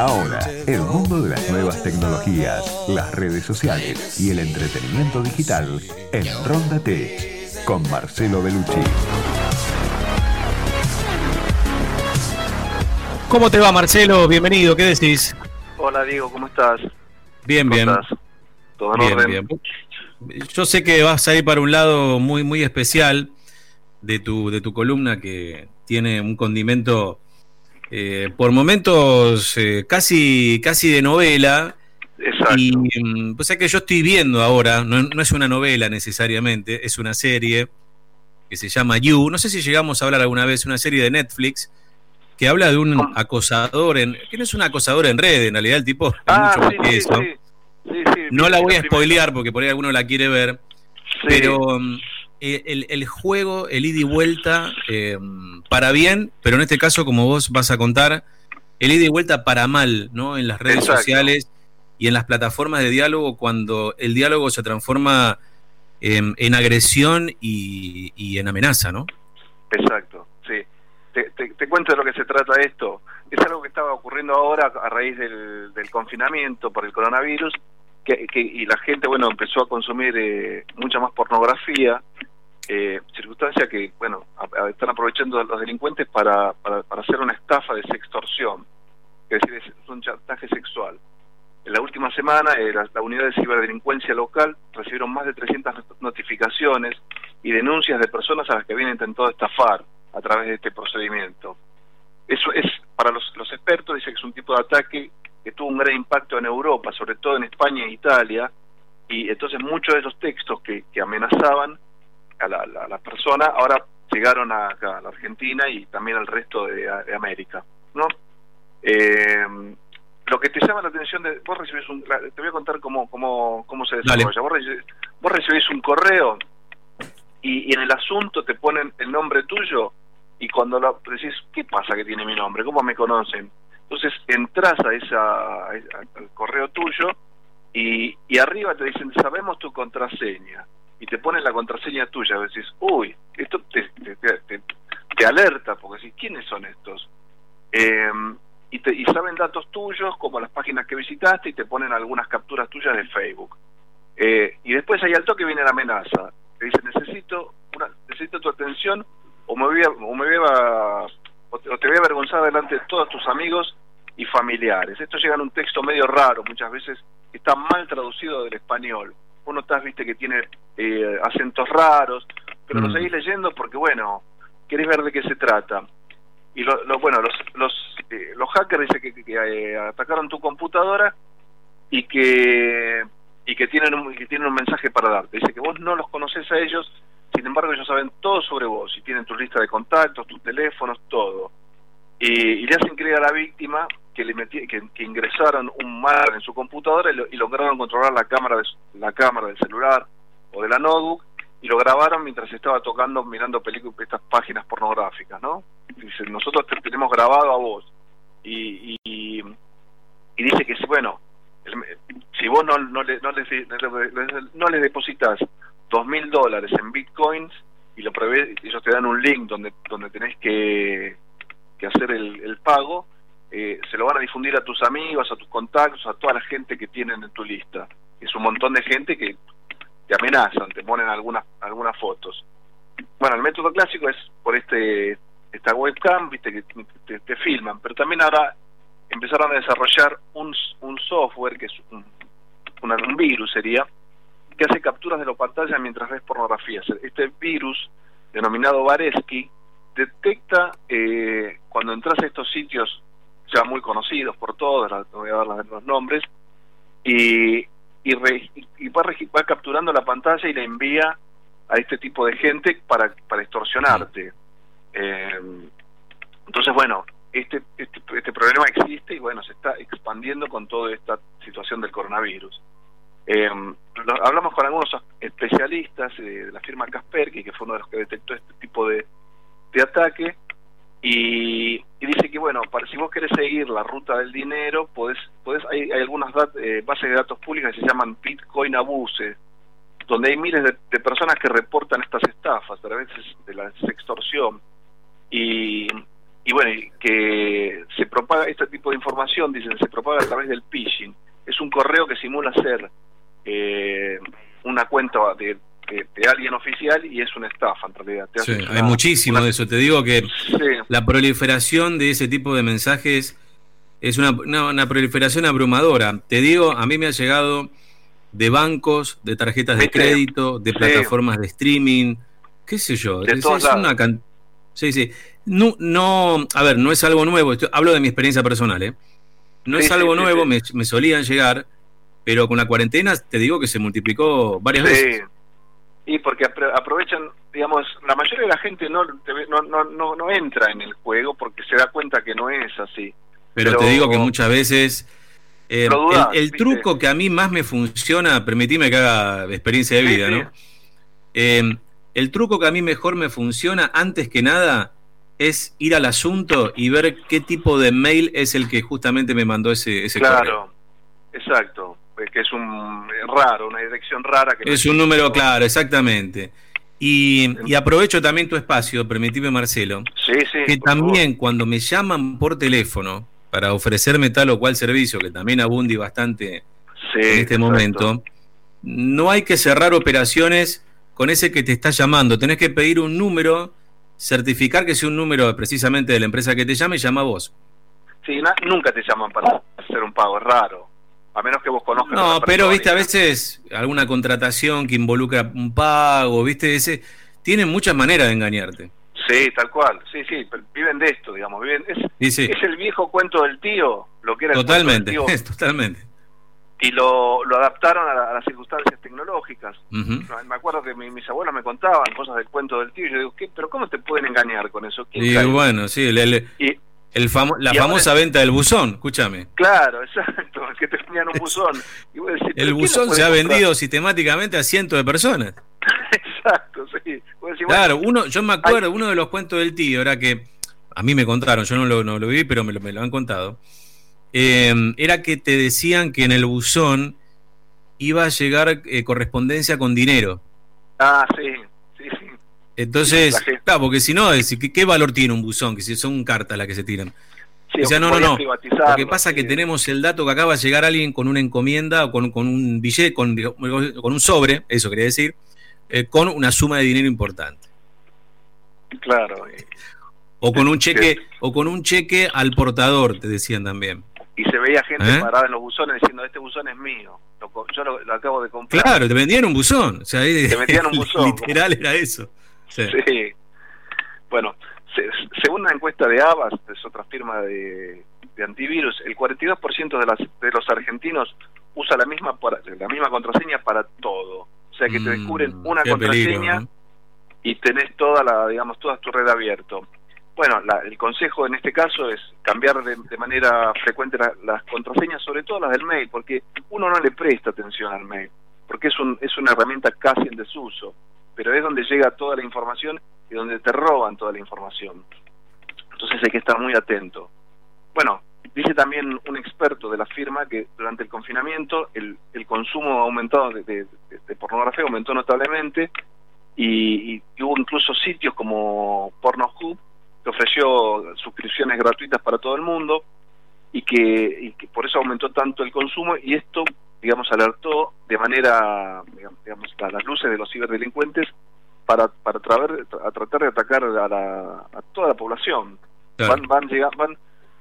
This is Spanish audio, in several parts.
Ahora, el mundo de las nuevas tecnologías, las redes sociales y el entretenimiento digital en Ronda T con Marcelo Bellucci. ¿Cómo te va Marcelo? Bienvenido, ¿qué decís? Hola Diego, ¿cómo estás? Bien, ¿Cómo bien. estás? ¿Todo en Bien, orden? bien. Yo sé que vas a ir para un lado muy, muy especial de tu, de tu columna que tiene un condimento eh, por momentos eh, casi, casi de novela. Exacto. Y mm, pues es que yo estoy viendo ahora, no, no es una novela necesariamente, es una serie que se llama You. No sé si llegamos a hablar alguna vez, una serie de Netflix que habla de un ¿Cómo? acosador en. que no es un acosador en red, en realidad el tipo es ah, mucho más que sí, eso. sí. No la voy a spoilear porque por ahí alguno la quiere ver, pero mm, el, el juego, el ida y vuelta, eh, para bien, pero en este caso, como vos vas a contar, el ida y vuelta para mal, ¿no? En las redes Exacto. sociales y en las plataformas de diálogo, cuando el diálogo se transforma en, en agresión y, y en amenaza, ¿no? Exacto, sí. Te, te- te cuento de lo que se trata esto. Es algo que estaba ocurriendo ahora a raíz del, del confinamiento por el coronavirus que, que- y la gente, bueno, empezó a consumir eh, mucha más pornografía, eh, circunstancia que, bueno, están aprovechando los delincuentes para, para, para hacer una estafa de sextorsión, es decir, es un chantaje sexual. En la última semana, eh, la, unidad de ciberdelincuencia local recibieron más de 300 notificaciones y denuncias de personas a las que habían intentado estafar a través de este procedimiento. Eso es, para los, los expertos, dice que es un tipo de ataque que tuvo un gran impacto en Europa, sobre todo en España e Italia, y entonces muchos de esos textos que amenazaban a la, la- la persona ahora llegaron a, a la Argentina y también al resto de, de América, ¿no? Eh, lo que te llama la atención de vos recibís un te voy a contar cómo cómo, cómo se desarrolla. Vos recibís, vos recibís un correo y, y en el asunto te ponen el nombre tuyo y cuando lo decís qué pasa que tiene mi nombre cómo me conocen entonces entras a esa a al correo tuyo y, y arriba te dicen sabemos tu contraseña y te ponen la contraseña tuya y decís uy esto te, te, te- alerta porque decís quiénes son estos eh, y, te, y saben datos tuyos como las páginas que visitaste y te ponen algunas capturas tuyas de Facebook. Eh, y después ahí al toque viene la amenaza. Te dice necesito una, necesito tu atención o me voy a, o me voy a- o te, o te voy a avergonzar delante de todos tus amigos y familiares esto llega en un texto medio raro muchas veces está mal traducido del español uno estás viste que tiene eh, acentos raros pero lo Mm. seguís leyendo porque bueno querés ver de qué se trata. Y lo, lo- bueno los los eh, los hackers dicen que, que- que, eh, atacaron tu computadora y que y que tienen un, que tienen un mensaje para darte. Dice que vos no los conoces a ellos sin embargo ellos saben todo sobre vos y tienen tu lista de contactos tus teléfonos todo. Y, y le hacen creer a la víctima que le metí- que, ingresaron un malware en su computadora y, lo- y lograron controlar la cámara de, la cámara del celular o de la notebook y lo grabaron mientras estaba tocando mirando películas estas páginas pornográficas no dice nosotros te tenemos grabado a vos y, y, y dice que bueno el- si vos no, no, le, no, les, no les depositas dos mil dólares en bitcoins y lo prevé, ellos te dan un link donde donde tenés que, que hacer el, el pago eh, se lo van a difundir a tus amigos a tus contactos a toda la gente que tienen en tu lista. Es un montón de gente que te amenazan te ponen algunas algunas fotos. Bueno el método clásico es por este esta webcam viste que te, filman. Pero también ahora empezaron a desarrollar un, software que es un, un virus sería que hace capturas de la pantalla mientras ves pornografía. Este virus, denominado Vareski, detecta eh, cuando entras a estos sitios ya muy conocidos por todos, no voy a dar los nombres, y, va, capturando la pantalla y la envía a este tipo de gente para, para extorsionarte. Eh, entonces, bueno, este, este, este problema existe y bueno, se está expandiendo con toda esta situación del coronavirus. Lo- hablamos con algunos especialistas eh, de la firma Kaspersky, que fue uno de los que detectó este tipo de, de ataque, y, dice que bueno, para, si vos querés seguir la ruta del dinero, podés, podés hay, hay algunas eh, bases de datos públicas que se llaman Bitcoin Abuse, donde hay miles de, de personas que reportan estas estafas a través de la extorsión. Y, y bueno, que se propaga este tipo de información, dicen, se propaga a través del phishing. Es un correo que simula ser eh, una cuenta de, alguien oficial y es una estafa en realidad. hay muchísimo de eso. Te digo que la proliferación de ese tipo de mensajes es una, una, proliferación abrumadora. Te digo, a mí me ha llegado de bancos, de tarjetas de crédito, de plataformas de streaming, qué sé yo. es, una Sí, sí. No, no, a ver, no es algo nuevo. hablo de mi experiencia personal, ¿eh? No es algo nuevo, me, solían llegar, pero con la cuarentena te digo que se multiplicó varias veces. Y porque aprovechan, digamos, la mayoría de la gente no, no, no, no, entra en el juego porque se da cuenta que no es así. Pero, te digo que muchas veces... Eh, el, truco que a mí más me funciona, permitime que haga experiencia de vida, ¿no? Eh, el truco que a mí mejor me funciona, antes que nada, es ir al asunto y ver qué tipo de mail es el que justamente me mandó ese, ese claro, exacto. Que es un raro, una dirección rara. Que es un número claro, exactamente. Y, aprovecho también tu espacio, permitime Marcelo, sí, sí, que también cuando me llaman por teléfono para ofrecerme tal o cual servicio, que también abundi bastante en este momento, no hay que cerrar operaciones con ese que te está llamando. Tenés que pedir un número, certificar que es un número precisamente de la empresa que te llame y llama a vos. Sí, nunca te llaman para hacer un pago, es raro. A menos que vos conozcas. No, pero viste, a veces alguna contratación que involucra un pago, viste, ese. Tienen muchas maneras de engañarte. Sí, tal cual. Sí, sí, viven de esto, digamos. Viven, es, es el viejo cuento del tío, lo que era totalmente, el cuento del tío. Totalmente y lo, lo adaptaron a, las circunstancias tecnológicas. Me acuerdo que mis abuelos me contaban cosas del cuento del tío y yo digo, ¿qué? ¿pero cómo te pueden engañar con eso? Y bueno, sí, el, el, la famosa venta del buzón, escúchame. Claro, exacto, que te tenían un buzón. el buzón se ha vendido sistemáticamente a cientos de personas. exacto, sí. claro, uno, yo me acuerdo, uno de los cuentos del tío era que, a mí me contaron, yo no lo, no lo vi, pero me lo, me lo han contado eh, era que te decían que en el buzón iba a llegar eh, correspondencia con dinero. Ah, sí, sí, sí. Entonces, claro, porque si no, ¿qué, valor tiene un buzón? Que si son cartas las que se tiran. o sea, no, no, no. Lo que pasa es que tenemos el dato que acaba de llegar alguien con una encomienda o con, un billete, con, con, un sobre, eso quería decir, eh, con una suma de dinero importante. Claro. O con un cheque, o con un cheque al portador, te decían también y se veía gente ¿Eh? parada en los buzones diciendo este buzón es mío yo lo, acabo de comprar claro te vendían un buzón o sea, te vendían un buzón literal era eso sí, bueno según una encuesta de Avast es otra firma de, antivirus el 42% de, las, de los argentinos usa la misma la misma contraseña para todo. O sea que te mm, descubren una contraseña y tenés toda la digamos toda tu red abierto. Bueno, el consejo en este caso es cambiar de, manera frecuente las contraseñas, sobre todo las del mail, porque uno no le presta atención al mail, porque es, un, es una herramienta casi en desuso, pero es donde llega toda la información y donde te roban toda la información. Entonces hay que estar muy atento. Bueno, dice también un experto de la firma que durante el confinamiento el, el consumo aumentado de, pornografía aumentó notablemente y, y, hubo incluso sitios como Pornhub que ofreció suscripciones gratuitas para todo el mundo y que, por eso aumentó tanto el consumo y esto, digamos, alertó de manera, digamos, a las luces de los ciberdelincuentes para, para a tratar de atacar a, la, a toda la población. Van, van, van,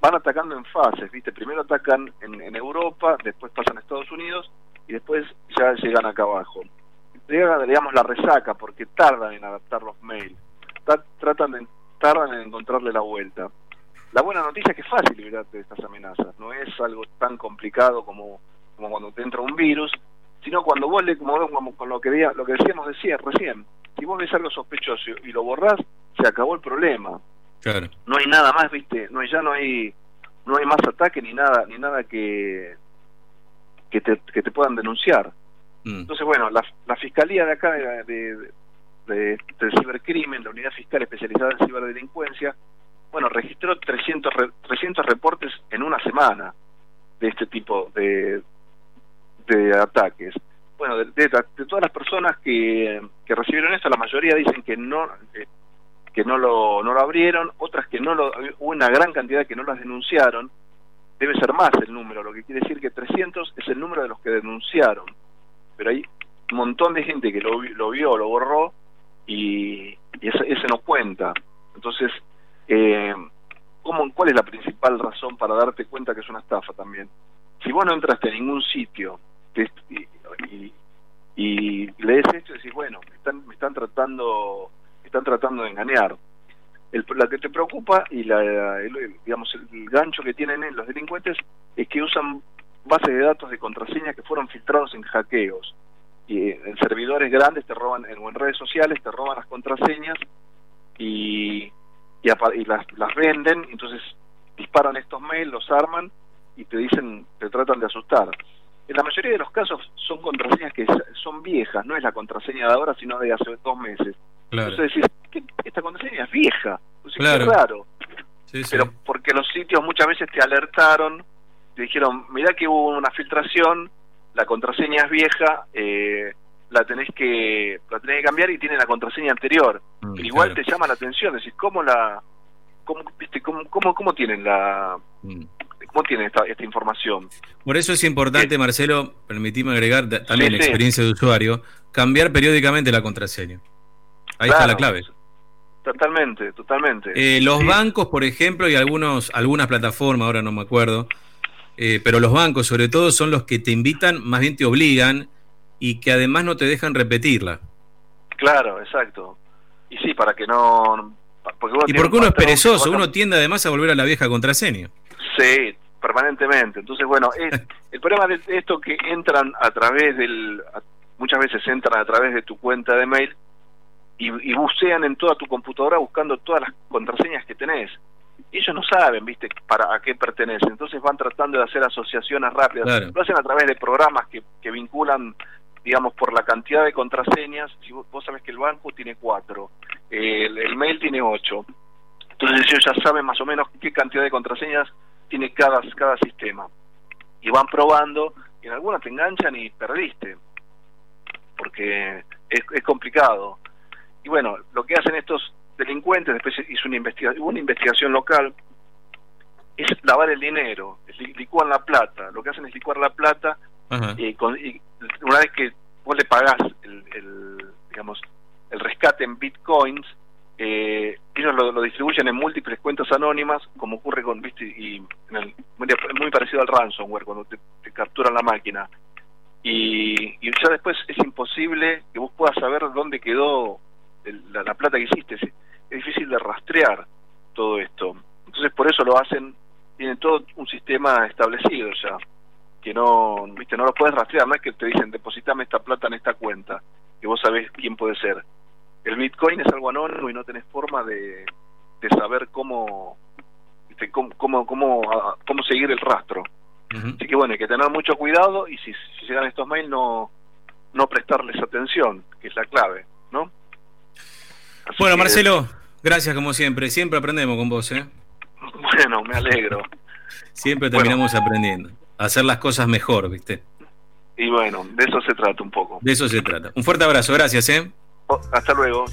van atacando en fases, ¿viste? Primero atacan en, en Europa, después pasan a Estados Unidos y después ya llegan acá abajo. Llega, digamos, la resaca porque tardan en adaptar los mails. Tratan de tardan en encontrarle la vuelta. La buena noticia es que es fácil librarte de estas amenazas, no es algo tan complicado como, como cuando te entra un virus, sino cuando vos le, como, con lo que, lo que decíamos decía recién, si vos ves algo sospechoso y lo borrás, se acabó el problema. Claro. No hay nada más, viste, no hay, ya no hay no hay más ataque ni nada ni nada que que te, que te puedan denunciar. Mm. Entonces, bueno, la, la fiscalía de acá de, de, del cibercrimen, la unidad fiscal especializada en ciberdelincuencia, bueno, registró 300, 300 reportes en una semana de este tipo de, de ataques. Bueno, de, todas las personas que, que, recibieron esto, la mayoría dicen que no, eh, que no lo, no lo abrieron, otras que no lo, hubo una gran cantidad que no las denunciaron, debe ser más el número, lo que quiere decir que 300 es el número de los que denunciaron, pero hay un montón de gente que lo, lo vio, lo borró y, ese, no cuenta. Entonces, eh, ¿cómo, ¿cuál es la principal razón para darte cuenta que es una estafa también? Si vos no entraste a ningún sitio y, y, lees esto y decís, bueno, me están, me están tratando están tratando de engañar. El, la que te preocupa y la, el, digamos el gancho que tienen los delincuentes es que usan bases de datos de contraseña que fueron filtrados en hackeos y en servidores grandes te roban en, redes sociales te roban las contraseñas y, y, las, las venden entonces disparan estos mails los arman y te dicen te tratan de asustar en la mayoría de los casos son contraseñas que son viejas no es la contraseña de ahora sino de hace dos meses entonces decís, esta contraseña es vieja, claro. es raro. Pero porque los sitios muchas veces te alertaron, te dijeron, mirá que hubo una filtración, la contraseña es vieja, eh, la tenés que la tenés que cambiar y tiene la contraseña anterior. Mm, pero igual te llama la atención, decís, ¿cómo la cómo, viste, cómo, cómo, tienen la mm. ¿Cómo tienen esta, esta información? Por eso es importante, Marcelo, permitime agregar también la experiencia de usuario, cambiar periódicamente la contraseña. Ahí está la clave. Totalmente, totalmente. Eh, los bancos, por ejemplo, y algunos, algunas plataformas, ahora no me acuerdo, eh, pero los bancos sobre todo son los que te invitan, más bien te obligan y que además no te dejan repetirla. Claro, exacto. Y sí, para que no... Porque y porque uno es perezoso, uno tiende además a volver a la vieja contraseña. Sí, permanentemente. Entonces, bueno, el problema de esto que entran a través del... Muchas veces entran a través de tu cuenta de mail y, bucean en toda tu computadora buscando todas las contraseñas que tenés. ellos no saben, viste, para a qué pertenecen. Entonces van tratando de hacer asociaciones rápidas. Lo hacen a través de programas que, que vinculan, digamos, por la cantidad de contraseñas. Si vos, sabés que el banco tiene cuatro, el, mail tiene ocho. Entonces ellos ya saben más o menos qué cantidad de contraseñas tiene cada, cada sistema. Y van probando, y en algunas te enganchan y perdiste. Porque es, es complicado. Y bueno, lo que hacen estos delincuentes, después hizo una investigación, una investigación local, es lavar el dinero, licuan la plata. Lo que hacen es licuar la plata y, una vez que vos le pagás el, digamos, el rescate en bitcoins, eh, ellos lo, distribuyen en múltiples cuentas anónimas, como ocurre con, viste, y muy, parecido al ransomware, cuando te, capturan la máquina. Y, y, ya después es imposible que vos puedas saber dónde quedó la, plata que hiciste. Es, difícil de rastrear todo esto. Entonces por eso lo hacen, tienen todo un sistema establecido ya, que no, viste, no lo puedes rastrear, no es que te dicen depositame esta plata en esta cuenta, que vos sabés quién puede ser. El Bitcoin es algo anónimo y no tenés forma de, de saber cómo, viste, cómo, cómo, cómo, seguir el rastro. Así que bueno, hay que tener mucho cuidado y si, si llegan estos mails no, no prestarles atención, que es la clave, ¿no? bueno, Marcelo, gracias como siempre. Siempre aprendemos con vos, ¿eh? Bueno, me alegro. Siempre terminamos aprendiendo. Hacer las cosas mejor, ¿viste? Y bueno, de eso se trata un poco. De eso se trata. Un fuerte abrazo, gracias, ¿eh? Hasta luego.